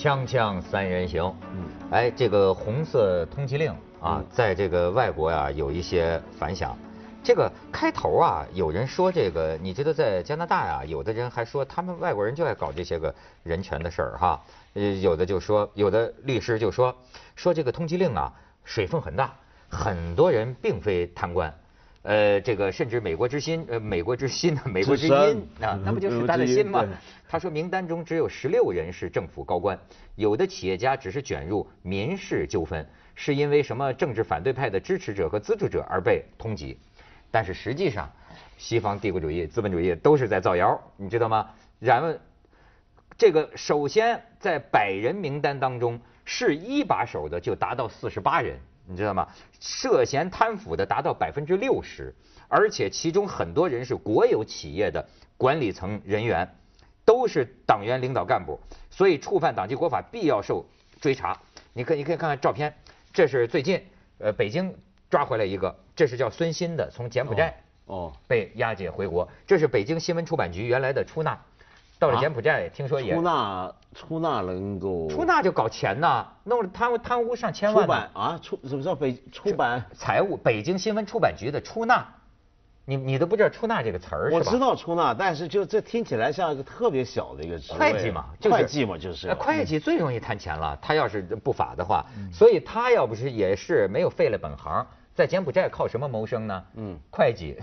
锵锵三人行，嗯，哎，这个红色通缉令啊，在这个外国呀有一些反响。这个开头啊，有人说这个，你知道在加拿大呀，有的人还说他们外国人就爱搞这些个人权的事儿哈。呃，有的就说，有的律师就说，说这个通缉令啊，水分很大，很多人并非贪官。呃，这个甚至美国之心，呃，美国之心呢，美国之音啊，那不就是他的心吗？他说名单中只有十六人是政府高官，有的企业家只是卷入民事纠纷，是因为什么政治反对派的支持者和资助者而被通缉。但是实际上，西方帝国主义、资本主义都是在造谣，你知道吗？然后，这个首先在百人名单当中，是一把手的就达到四十八人。你知道吗？涉嫌贪腐的达到百分之六十，而且其中很多人是国有企业的管理层人员，都是党员领导干部，所以触犯党纪国法必要受追查。你可你可以看看照片，这是最近呃北京抓回来一个，这是叫孙鑫的，从柬埔寨哦被押解回国，这是北京新闻出版局原来的出纳。到了柬埔寨，听说也出纳出纳能够出纳就搞钱呐，弄了贪污贪污上千万。出版啊出什么叫北出版财务北京新闻出版局的出纳，你你都不知道出纳这个词儿是吧？我知道出纳，但是就这听起来像一个特别小的一个职会计嘛，会计嘛就是。会计最容易贪钱了，他要是不法的话，所以他要不是也是没有废了本行。在柬埔寨靠什么谋生呢？嗯，会计，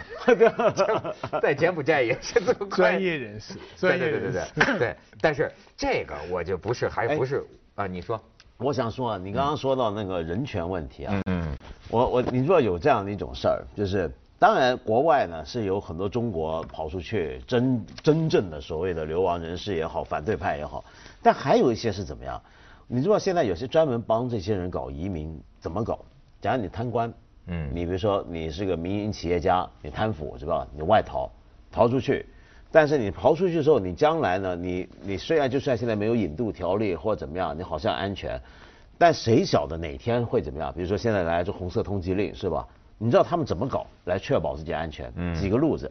在柬埔寨也是做专业人士，专业人士，对。对但是这个我就不是，还不是啊？你说，我想说啊，你刚刚说到那个人权问题啊，嗯，我我你说有这样的一种事儿，就是当然国外呢是有很多中国跑出去真真正的所谓的流亡人士也好，反对派也好，但还有一些是怎么样？你知道现在有些专门帮这些人搞移民，怎么搞？假如你贪官。嗯，你比如说你是个民营企业家，你贪腐是吧？你外逃，逃出去，但是你逃出去之后，你将来呢？你你虽然就算现在没有引渡条例或怎么样，你好像安全，但谁晓得哪天会怎么样？比如说现在来这红色通缉令是吧？你知道他们怎么搞来确保自己安全？嗯，几个路子，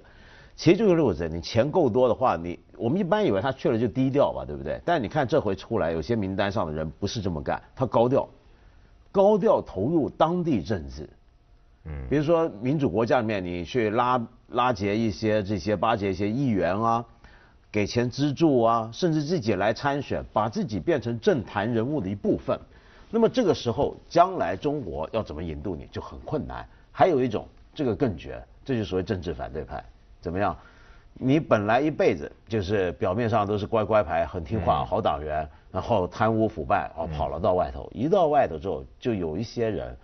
其实这个路子，你钱够多的话，你我们一般以为他去了就低调吧，对不对？但你看这回出来，有些名单上的人不是这么干，他高调，高调投入当地政治。嗯，比如说民主国家里面，你去拉拉结一些这些巴结一些议员啊，给钱资助啊，甚至自己来参选，把自己变成政坛人物的一部分。那么这个时候，将来中国要怎么引渡你就很困难。还有一种，这个更绝，这就所谓政治反对派，怎么样？你本来一辈子就是表面上都是乖乖牌，很听话，好党员，然后贪污腐败，哦，跑了到外头，一到外头之后，就有一些人。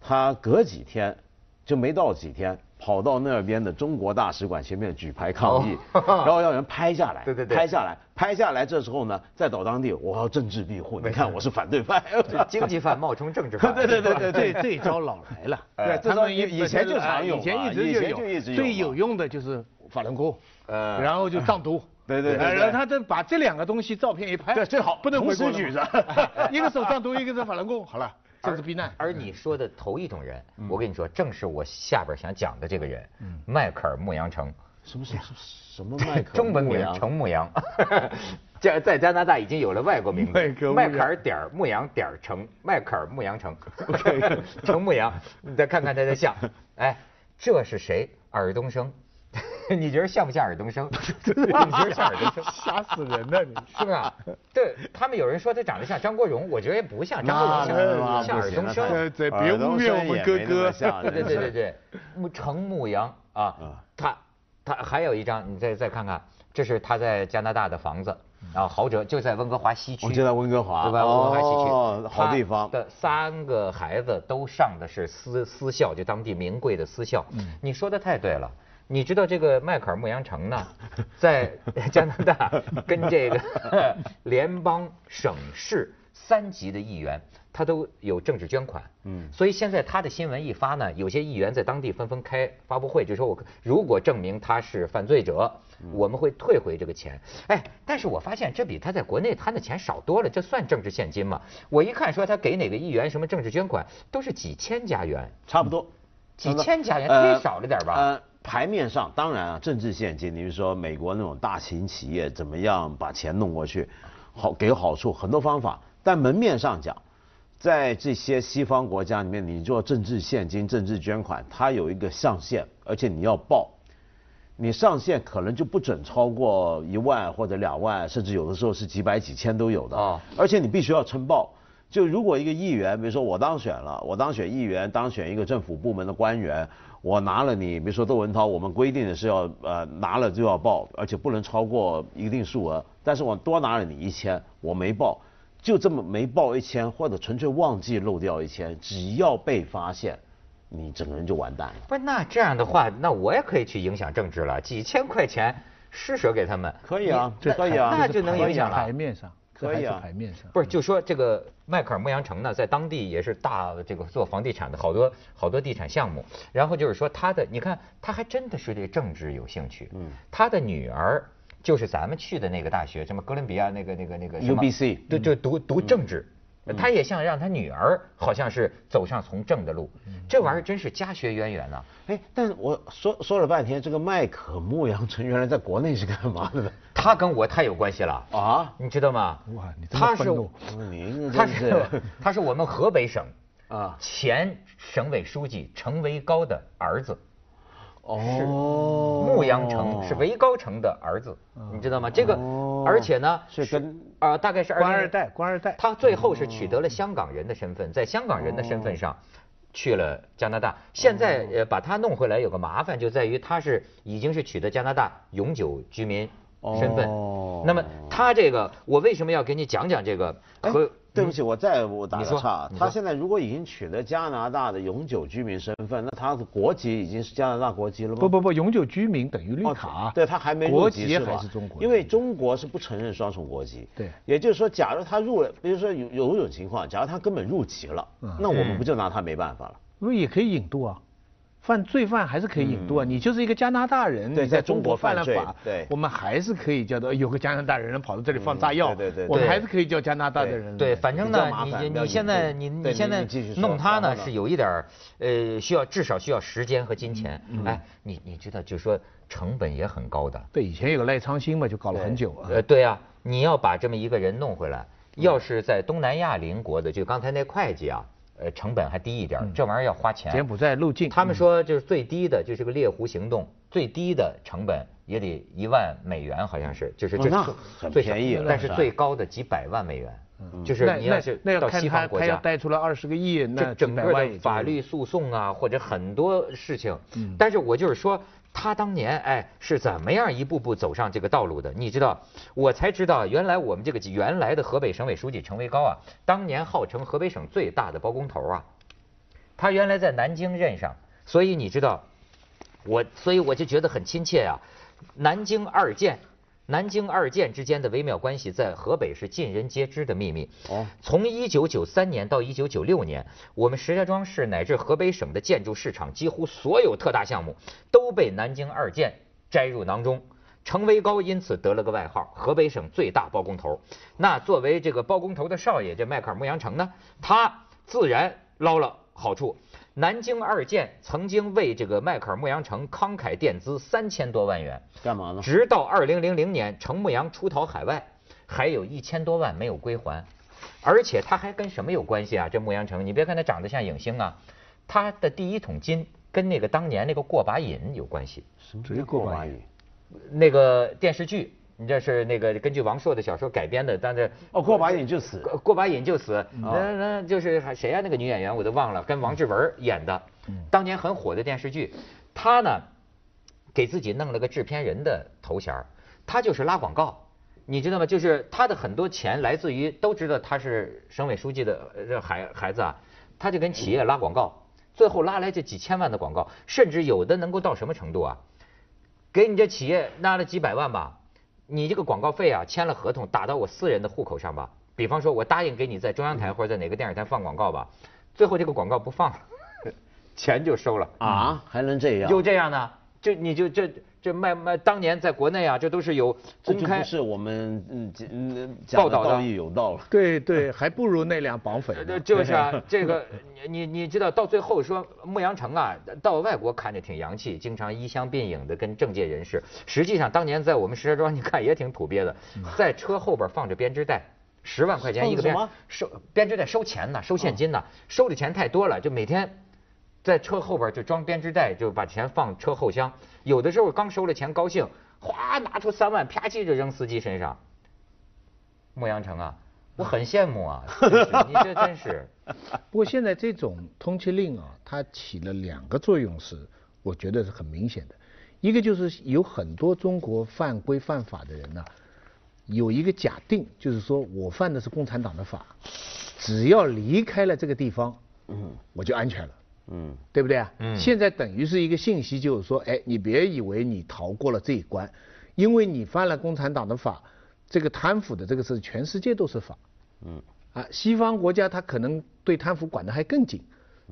他隔几天就没到几天，跑到那边的中国大使馆前面举牌抗议，然后要人拍下来，对对对，拍下来，拍下来。这时候呢，再到当地，我要政治庇护。你看，我是反对派，经济犯冒充政治犯。对对对对，对 这招老来了。对，这招以以前就常用，以前一直就有。最有用的就是法轮功，呃，然后就藏毒。对对对，然后他这把这两个东西照片一拍，对，最好不能同时举着，一个手藏毒，一个是法轮功，好了。政治避难，而你说的头一种人，我跟你说，正是我下边想讲的这个人，迈克尔牧羊城。什么什么什么 迈克尔？中文名程牧羊，在在加拿大已经有了外国名字，迈克尔点儿牧羊点儿城，迈克尔牧羊城。成牧羊，你再看看他的像，哎，这是谁？尔冬升。你觉得像不像尔冬升？你觉得像尔冬升？吓死人了，你是不是？对他们有人说他长得像张国荣，我觉得也不像张国荣，像像尔冬升。别污蔑我们哥哥。对对对对，牧程牧羊啊，他他还有一张，你再再看看，这是他在加拿大的房子啊，豪哲就在温哥华西区。就在温哥华，对吧？温哥华西区，哦，好地方。的三个孩子都上的是私私校，就当地名贵的私校。你说的太对了。你知道这个迈克尔牧羊城呢，在加拿大跟这个 联邦、省市三级的议员，他都有政治捐款。嗯，所以现在他的新闻一发呢，有些议员在当地纷纷开发布会，就说我如果证明他是犯罪者，我们会退回这个钱。哎，但是我发现这比他在国内贪的钱少多了，这算政治现金吗？我一看说他给哪个议员什么政治捐款，都是几千加元，差不多，几千加元忒少了点吧？牌面上当然啊，政治现金，你比如说美国那种大型企业怎么样把钱弄过去，好给好处，很多方法。但门面上讲，在这些西方国家里面，你做政治现金、政治捐款，它有一个上限，而且你要报。你上限可能就不准超过一万或者两万，甚至有的时候是几百几千都有的。啊，而且你必须要申报。就如果一个议员，比如说我当选了，我当选议员，当选一个政府部门的官员，我拿了你，比如说窦文涛，我们规定的是要呃拿了就要报，而且不能超过一定数额。但是我多拿了你一千，我没报，就这么没报一千，或者纯粹忘记漏掉一千，只要被发现。你整个人就完蛋了。不是，那这样的话，那我也可以去影响政治了。几千块钱施舍给他们，可以啊，可以啊，那就能影响了。台面上，可以啊，台面上。不是，就说这个迈克尔牧羊城呢，在当地也是大这个做房地产的，好多好多地产项目。然后就是说他的，你看他还真的是对政治有兴趣。嗯。他的女儿就是咱们去的那个大学，什么哥伦比亚那个那个那个 UBC，对，就读读政治。他也想让他女儿好像是走上从政的路，这玩意儿真是家学渊源呐。哎，但我说说了半天，这个麦克牧羊城原来在国内是干嘛的呢？他跟我太有关系了。啊，你知道吗？哇，你他是他是 他是我们河北省啊。前省委书记程维高的儿子。是，牧羊城是韦高城的儿子，你知道吗？这个，而且呢是跟啊，大概是官二代，官二代。他最后是取得了香港人的身份，在香港人的身份上去了加拿大。现在呃，把他弄回来有个麻烦，就在于他是已经是取得加拿大永久居民身份。那么他这个，我为什么要给你讲讲这个和？对不起，我再我打个岔。他现在如果已经取得加拿大的永久居民身份，那他的国籍已经是加拿大国籍了吗？不不不，永久居民等于绿卡。对他还没国籍还是中国？因为中国是不承认双重国籍。对。也就是说，假如他入了，比如说有有一种情况，假如他根本入籍了，那我们不就拿他没办法了？那也可以引渡啊。犯罪犯还是可以引渡啊，你就是一个加拿大人，你在中国犯了法，对我们还是可以叫做有个加拿大人跑到这里放炸药，对对对，我们还是可以叫加拿大的人。对，反正呢，你你现在你你现在弄他呢是有一点呃需要至少需要时间和金钱。哎，你你知道就说成本也很高的。对，以前有个赖昌星嘛，就搞了很久啊。呃，对呀，你要把这么一个人弄回来，要是在东南亚邻国的，就刚才那会计啊。呃，成本还低一点，这玩意儿要花钱。柬埔寨路径，他们说就是最低的，就是个猎狐行动，最低的成本也得一万美元，好像是，就是这最便宜，但是最高的几百万美元，就是你要是到西方国家，他要带出来二十个亿，那整个的法律诉讼啊，或者很多事情。但是我就是说。他当年哎是怎么样一步步走上这个道路的？你知道，我才知道原来我们这个原来的河北省委书记程维高啊，当年号称河北省最大的包工头啊，他原来在南京任上，所以你知道，我所以我就觉得很亲切啊，南京二建。南京二建之间的微妙关系，在河北是尽人皆知的秘密。哦，从一九九三年到一九九六年，我们石家庄市乃至河北省的建筑市场几乎所有特大项目都被南京二建摘入囊中。程维高因此得了个外号——河北省最大包工头。那作为这个包工头的少爷，这迈克尔牧羊城呢，他自然捞了好处。南京二建曾经为这个迈克尔牧羊城慷慨垫资三千多万元，干嘛呢？直到二零零零年程牧羊出逃海外，还有一千多万没有归还，而且他还跟什么有关系啊？这牧羊城，你别看他长得像影星啊，他的第一桶金跟那个当年那个过把瘾有关系。什么过把瘾？那个电视剧。你这是那个根据王朔的小说改编的，但是哦，过把瘾就死，过把瘾就死，那那就是谁呀？那个女演员我都忘了，跟王志文演的，当年很火的电视剧。他呢，给自己弄了个制片人的头衔他就是拉广告，你知道吗？就是他的很多钱来自于都知道他是省委书记的这孩孩子啊，他就跟企业拉广告，最后拉来这几千万的广告，甚至有的能够到什么程度啊？给你这企业拉了几百万吧。你这个广告费啊，签了合同打到我私人的户口上吧。比方说，我答应给你在中央台或者在哪个电视台放广告吧，最后这个广告不放了，钱就收了啊？还能这样？就这样呢？就你就这这卖卖当年在国内啊，这都是有公开。是我们嗯嗯报道道义有道了。对对，还不如那俩绑匪。就是啊，这个你你你知道，到最后说牧羊城啊，到外国看着挺洋气，经常衣香鬓影的跟政界人士。实际上当年在我们石家庄，你看也挺土鳖的，在车后边放着编织袋，十万块钱一个编收编织袋收钱呢，收现金呢，收的钱太多了，就每天。在车后边就装编织袋，就把钱放车后箱。有的时候刚收了钱，高兴，哗拿出三万，啪叽就扔司机身上。牧羊城啊，我很羡慕啊，你这真是。不过现在这种通缉令啊，它起了两个作用，是我觉得是很明显的。一个就是有很多中国犯规犯法的人呢，有一个假定，就是说我犯的是共产党的法，只要离开了这个地方，嗯，我就安全了。嗯，对不对啊？嗯，现在等于是一个信息，就是说，哎，你别以为你逃过了这一关，因为你犯了共产党的法，这个贪腐的这个是全世界都是法。嗯，啊，西方国家他可能对贪腐管得还更紧，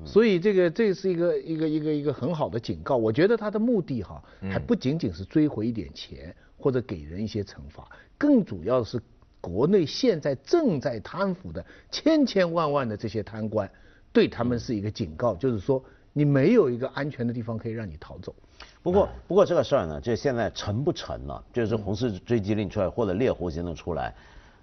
所以这个这是一个一个一个一个很好的警告。我觉得他的目的哈，还不仅仅是追回一点钱或者给人一些惩罚，更主要是国内现在正在贪腐的千千万万的这些贪官。对他们是一个警告，就是说你没有一个安全的地方可以让你逃走。不过，不过这个事儿呢，就现在成不成呢？就是红色追击令出来或者猎狐行动出来，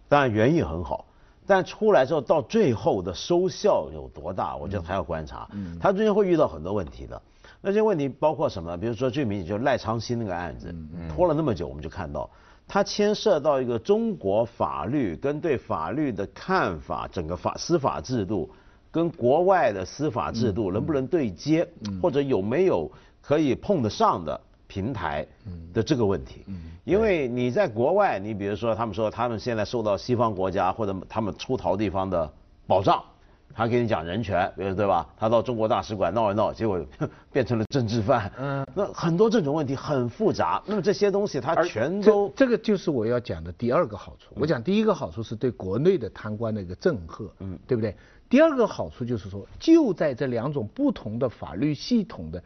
当然原意很好，但出来之后到最后的收效有多大，我觉得还要观察。嗯，他中间会遇到很多问题的。那些问题包括什么？比如说最明显就是赖昌星那个案子，拖了那么久，我们就看到它牵涉到一个中国法律跟对法律的看法，整个法司法制度。跟国外的司法制度能不能对接，或者有没有可以碰得上的平台的这个问题？因为你在国外，你比如说他们说他们现在受到西方国家或者他们出逃地方的保障，他给你讲人权，对吧？他到中国大使馆闹一闹，结果 变成了政治犯。嗯，那很多这种问题很复杂。那么这些东西他全都这个就是我要讲的第二个好处。我讲第一个好处是对国内的贪官的一个震慑，嗯，对不对？第二个好处就是说，就在这两种不同的法律系统的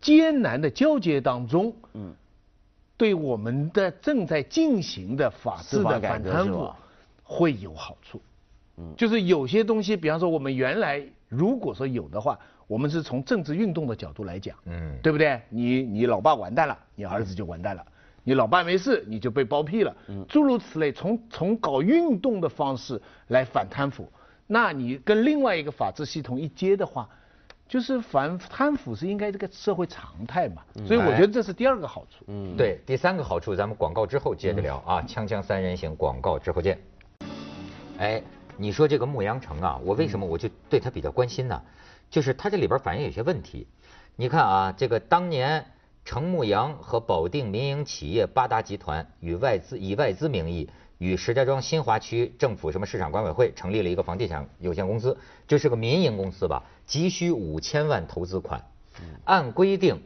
艰难的交接当中，嗯，对我们的正在进行的法治的反贪腐会有好处。嗯，就是有些东西，比方说我们原来如果说有的话，我们是从政治运动的角度来讲，嗯，对不对？你你老爸完蛋了，你儿子就完蛋了；你老爸没事，你就被包庇了。嗯，诸如此类，从从搞运动的方式来反贪腐。那你跟另外一个法治系统一接的话，就是反贪腐是应该这个社会常态嘛，所以我觉得这是第二个好处。嗯，对，第三个好处咱们广告之后接着聊啊，锵锵三人行广告之后见。哎，你说这个牧羊城啊，我为什么我就对他比较关心呢？就是它这里边反映有些问题。你看啊，这个当年程牧羊和保定民营企业八达集团与外资以外资名义。与石家庄新华区政府什么市场管委会成立了一个房地产有限公司，这是个民营公司吧？急需五千万投资款，按规定，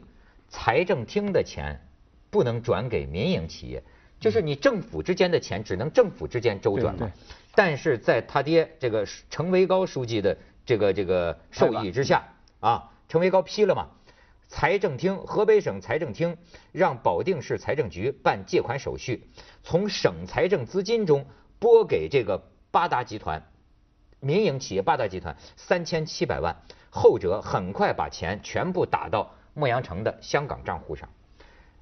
财政厅的钱不能转给民营企业，就是你政府之间的钱只能政府之间周转嘛。但是在他爹这个程维高书记的这个这个授意之下啊，程维高批了嘛。财政厅，河北省财政厅让保定市财政局办借款手续，从省财政资金中拨给这个八达集团民营企业八达集团三千七百万，后者很快把钱全部打到牧羊城的香港账户上。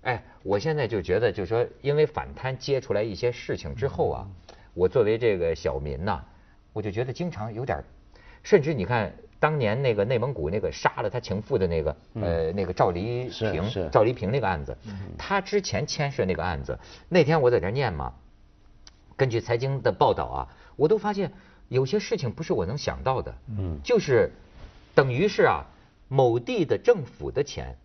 哎，我现在就觉得，就说因为反贪揭出来一些事情之后啊，我作为这个小民呐，我就觉得经常有点，甚至你看。当年那个内蒙古那个杀了他情妇的那个呃那个赵黎平赵黎平那个案子，他之前牵涉那个案子，那天我在这念嘛，根据财经的报道啊，我都发现有些事情不是我能想到的，嗯，就是等于是啊某地的政府的钱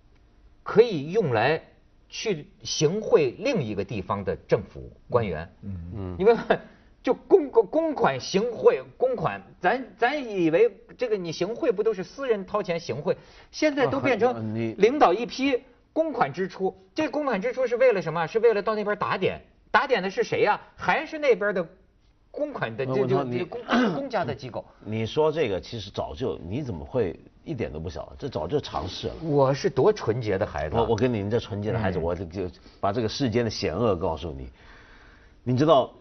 可以用来去行贿另一个地方的政府官员，嗯。嗯，因为。就公公款行贿，公款，咱咱以为这个你行贿不都是私人掏钱行贿，现在都变成领导一批公款支出，这公款支出是为了什么？是为了到那边打点，打点的是谁呀？还是那边的公款的这就公公家的机构？你说这个其实早就，你怎么会一点都不晓得，这早就尝试了。我是多纯洁的孩子。我我跟你这纯洁的孩子，我就就把这个世间的险恶告诉你。你知道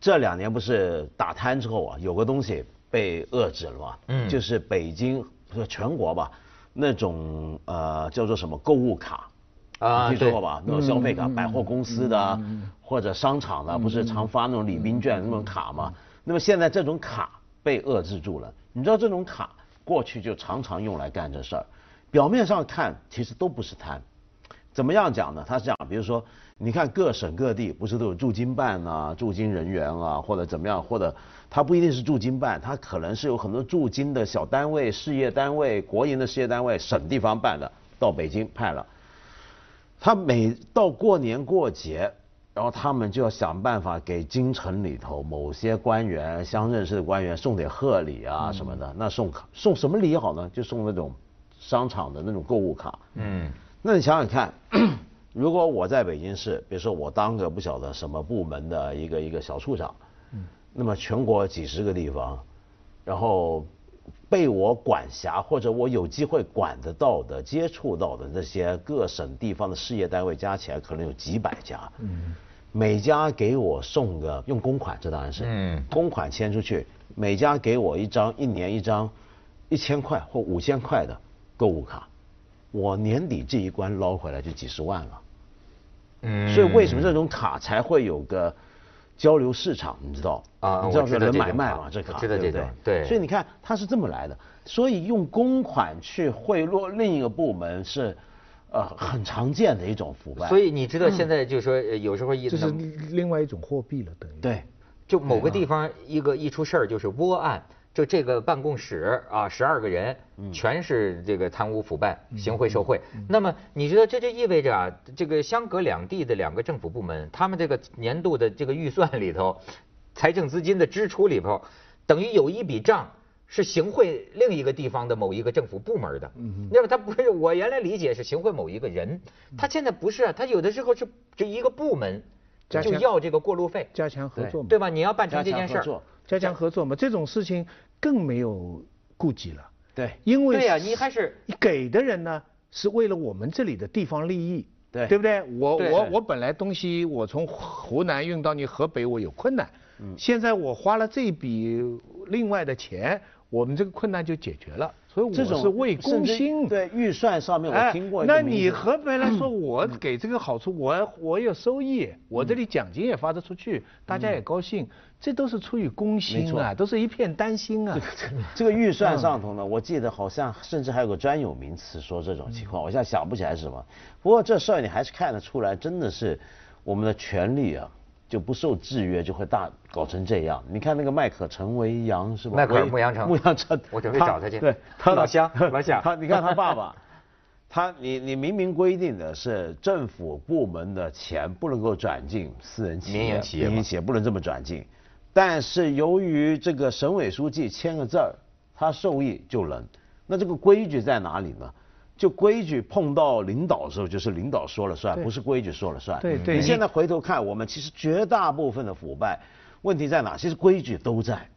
这两年不是打贪之后啊，有个东西被遏制了嘛？嗯，就是北京不是全国吧，那种呃叫做什么购物卡啊，听说过吧？那种消费卡，百货公司的或者商场的，不是常发那种礼宾券那种卡吗？那么现在这种卡被遏制住了。你知道这种卡过去就常常用来干这事儿，表面上看其实都不是贪，怎么样讲呢？他是讲，比如说，你看各省各地不是都有驻京办啊、驻京人员啊，或者怎么样，或者他不一定是驻京办，他可能是有很多驻京的小单位、事业单位、国营的事业单位、省地方办的到北京派了，他每到过年过节。然后他们就要想办法给京城里头某些官员、相认识的官员送点贺礼啊什么的。那送卡送什么礼好呢？就送那种商场的那种购物卡。嗯。那你想想看，如果我在北京市，比如说我当个不晓得什么部门的一个一个小处长，嗯，那么全国几十个地方，然后被我管辖或者我有机会管得到的、接触到的那些各省地方的事业单位加起来可能有几百家。嗯。每家给我送个用公款，这当然是，嗯，公款签出去，每家给我一张，一年一张，一千块或五千块的购物卡，我年底这一关捞回来就几十万了，嗯，所以为什么这种卡才会有个交流市场？你知道啊？你知道是人买卖嘛？这卡对不对？对。所以你看，它是这么来的。所以用公款去贿赂另一个部门是。呃，很常见的一种腐败。所以你知道现在就是说，有时候一这是另外一种货币了，等于对，就某个地方一个一出事儿就是窝案，就这个办公室啊，十二个人全是这个贪污腐败、行贿受贿。那么你知道这就意味着啊，这个相隔两地的两个政府部门，他们这个年度的这个预算里头，财政资金的支出里头，等于有一笔账。是行贿另一个地方的某一个政府部门的，那么他不是我原来理解是行贿某一个人，他现在不是啊，他有的时候是这一个部门就要这个过路费，加强合作嘛，对吧？你要办成这件事儿，加强合作嘛，这种事情更没有顾忌了，对，因为对呀，你还是你给的人呢，是为了我们这里的地方利益，对，对不对？我我我本来东西我从湖南运到你河北我有困难，嗯，现在我花了这笔另外的钱。我们这个困难就解决了，所以我是为公心。对预算上面我听过。那你河北来说，我给这个好处，我我有收益，我这里奖金也发得出去，大家也高兴，这都是出于公心啊，都是一片担心啊。这个预算上头呢，我记得好像甚至还有个专有名词说这种情况，我现在想不起来是什么。不过这事儿你还是看得出来，真的是我们的权利啊。就不受制约，就会大搞成这样。你看那个迈克陈维扬是吧？迈克尔牧羊城，牧羊城，我准备找他去。对，他老乡，老乡。他，你看他爸爸，他，你你明明规定的是政府部门的钱不能够转进私人企业，民营企业，民营企业不能这么转进。但是由于这个省委书记签个字儿，他受益就能。那这个规矩在哪里呢？就规矩碰到领导的时候，就是领导说了算，不是规矩说了算。对对。你现在回头看，我们其实绝大部分的腐败问题在哪？其实规矩都在，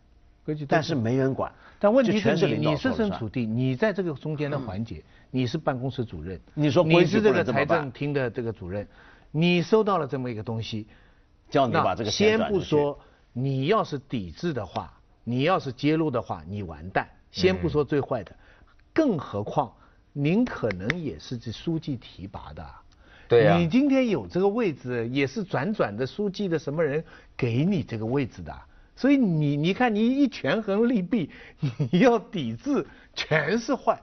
规矩，但是没人管。但问题是你你设身处地，你在这个中间的环节，你是办公室主任，你说你是这个财政厅的这个主任，你收到了这么一个东西，叫你把这个先不说，你要是抵制的话，你要是揭露的话，你完蛋。先不说最坏的，更何况。您可能也是这书记提拔的，对呀。你今天有这个位置，也是转转的书记的什么人给你这个位置的？所以你你看，你一权衡利弊，你要抵制全是坏，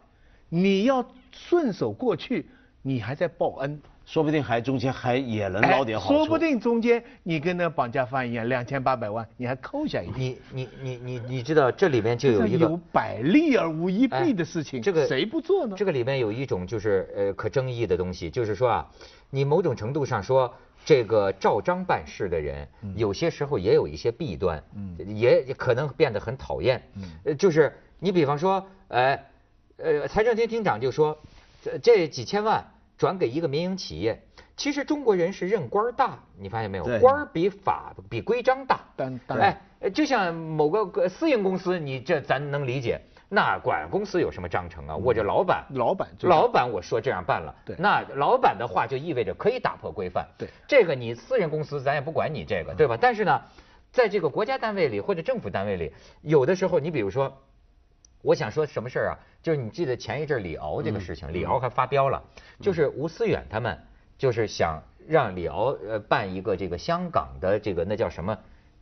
你要顺手过去，你还在报恩。说不定还中间还也能捞点好处。说不定中间你跟那绑架犯一样，两千八百万你还扣下一点。你你你你你知道这里面就有一个有百利而无一弊的事情，这个谁不做呢？这个里面有一种就是呃可争议的东西，就是说啊，你某种程度上说这个照章办事的人，有些时候也有一些弊端，也可能变得很讨厌。呃，就是你比方说，哎，呃，财政厅厅长就说，这这几千万。转给一个民营企业，其实中国人是认官大，你发现没有？官比法比规章大。哎，就像某个私营公司，你这咱能理解。那管公司有什么章程啊？我这老板，老板，老板我说这样办了，对，那老板的话就意味着可以打破规范，对，这个你私人公司咱也不管你这个，对吧？但是呢，在这个国家单位里或者政府单位里，有的时候你比如说，我想说什么事儿啊？就是你记得前一阵李敖这个事情，李敖还发飙了，就是吴思远他们就是想让李敖呃办一个这个香港的这个那叫什么？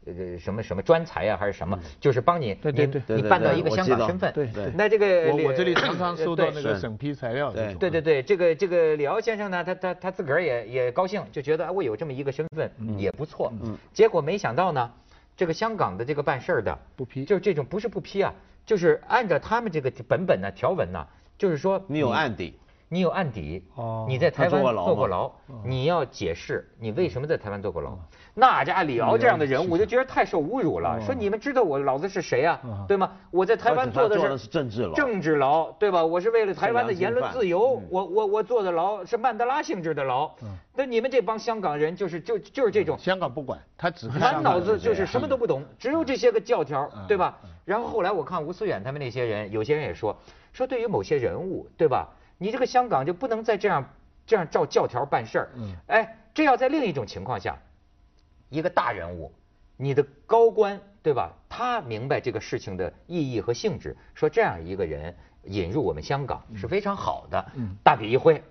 呃，什么什么专才啊，还是什么？就是帮你，对对对，你办到一个香港身份。对对。那这个我我这里常常收到那个审批材料。对对对对，这个这个李敖先生呢，他他他自个儿也也高兴，就觉得我有这么一个身份也不错。嗯。结果没想到呢，这个香港的这个办事儿的不批，就是这种不是不批啊，就是按照他们这个本本呢条文呢，就是说你有案底。你有案底，你在台湾坐过牢，你要解释你为什么在台湾坐过牢。那家李敖这样的人，我就觉得太受侮辱了。说你们知道我老子是谁啊？对吗？我在台湾坐的是政治牢，政治牢，对吧？我是为了台湾的言论自由，我我我坐的牢是曼德拉性质的牢。那你们这帮香港人就是就就是这种，香港不管他只满脑子就是什么都不懂，只有这些个教条，对吧？然后后来我看吴思远他们那些人，有些人也说说对于某些人物，对吧？你这个香港就不能再这样这样照教条办事儿。嗯。哎，这要在另一种情况下，一个大人物，你的高官对吧？他明白这个事情的意义和性质，说这样一个人引入我们香港是非常好的。嗯。大笔一挥，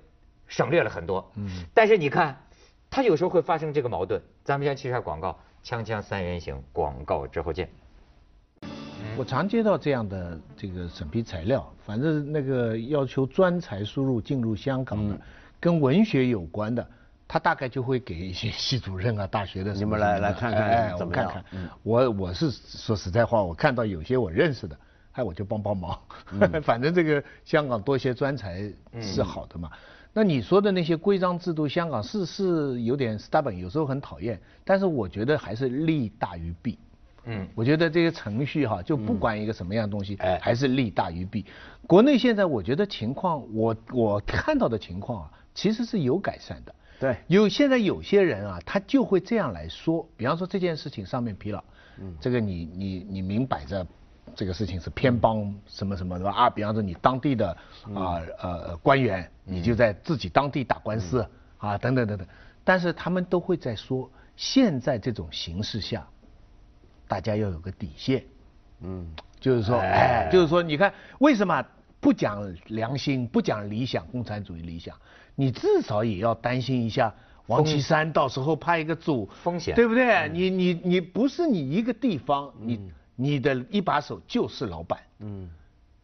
省略了很多。嗯。但是你看，他有时候会发生这个矛盾。咱们先去下广告，锵锵三人行，广告之后见。我常接到这样的这个审批材料，反正那个要求专才输入进入香港的，跟文学有关的，他大概就会给一些系主任啊、大学的。你们来来看看，哎，我看看。我我是说实在话，我看到有些我认识的，哎，我就帮帮忙。反正这个香港多一些专才是好的嘛。那你说的那些规章制度，香港是是有点 stubborn，有时候很讨厌，但是我觉得还是利大于弊。嗯，我觉得这些程序哈，就不管一个什么样东西，哎，还是利大于弊。国内现在我觉得情况，我我看到的情况啊，其实是有改善的。对，有现在有些人啊，他就会这样来说，比方说这件事情上面疲劳，嗯，这个你你你明摆着，这个事情是偏帮什么什么的吧？啊，比方说你当地的啊呃官员，你就在自己当地打官司啊等等等等，但是他们都会在说，现在这种形势下。大家要有个底线，嗯，就是说，哎，就是说，你看，为什么不讲良心，不讲理想，共产主义理想？你至少也要担心一下王岐山到时候派一个组风险，对不对？你你你不是你一个地方，你你的一把手就是老板，嗯。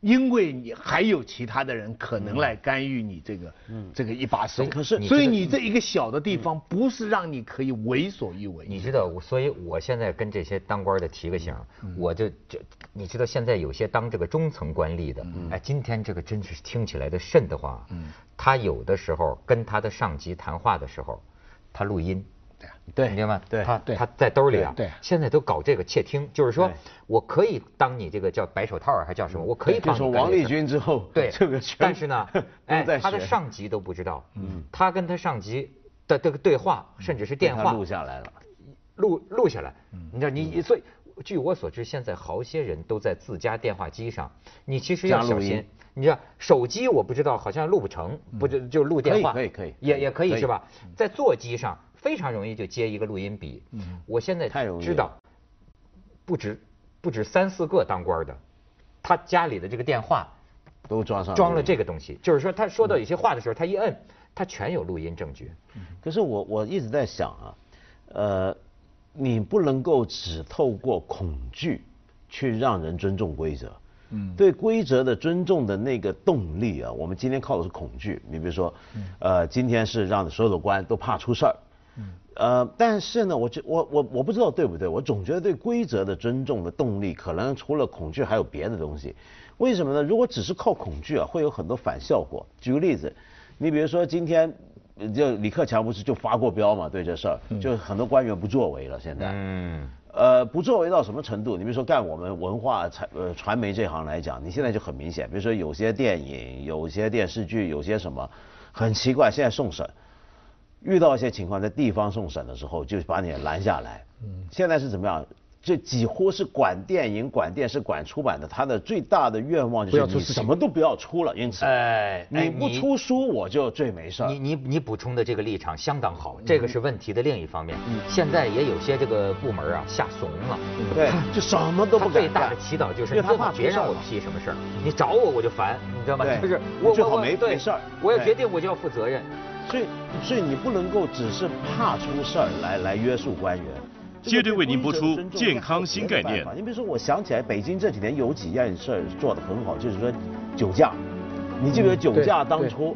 因为你还有其他的人可能来干预你这个，嗯，这个一把手。可是，所以你这一个小的地方不是让你可以为所欲为。你知道，所以我现在跟这些当官的提个醒，我就就你知道，现在有些当这个中层官吏的，哎，今天这个真是听起来的瘆得慌。嗯，他有的时候跟他的上级谈话的时候，他录音。对，明白吗？对，他他在兜里啊。对，现在都搞这个窃听，就是说我可以当你这个叫白手套还叫什么？我可以帮你。就王立军之后，对 这个，但是呢，哎，他的上级都不知道。嗯。他跟他上级的这个对话，甚至是电话录下来了，录录下来。嗯。你知道，你所以，据我所知，现在好些人都在自家电话机上，你其实要小心。你知道，手机我不知道，好像录不成，不就就录电话？可以可以，也也可以是吧？在座机上。非常容易就接一个录音笔，嗯我现在知道，不止不止三四个当官的，他家里的这个电话都装上装了这个东西，就是说他说到有些话的时候，他一摁，他全有录音证据。可是我我一直在想啊，呃，你不能够只透过恐惧去让人尊重规则。嗯，对规则的尊重的那个动力啊，我们今天靠的是恐惧。你比如说，呃，今天是让所有的官都怕出事儿。呃，但是呢，我觉我我我不知道对不对，我总觉得对规则的尊重的动力，可能除了恐惧还有别的东西。为什么呢？如果只是靠恐惧啊，会有很多反效果。举个例子，你比如说今天，就李克强不是就发过飙嘛？对这事儿，就很多官员不作为了。现在，嗯，呃，不作为到什么程度？你比如说干我们文化传呃传媒这行来讲，你现在就很明显，比如说有些电影、有些电视剧、有些什么，很奇怪，现在送审。遇到一些情况，在地方送审的时候，就把你拦下来。嗯，现在是怎么样？这几乎是管电影、管电视、管出版的，他的最大的愿望就是你什么都不要出了。因此，哎，你不出书我就最没事儿。你你你补充的这个立场相当好，这个是问题的另一方面。嗯现在也有些这个部门啊吓怂了，对，就什么都不干。最大的祈祷就是他别让我批什么事儿，你找我我就烦，你知道吗？就是我最好没没事儿，我要决定我就要负责任。所以所以你不能够只是怕出事儿来来约束官员。接着为您播出健康新概念。你比如说，我想起来北京这几年有几件事儿做得很好，就是说酒驾。你记得酒驾当初。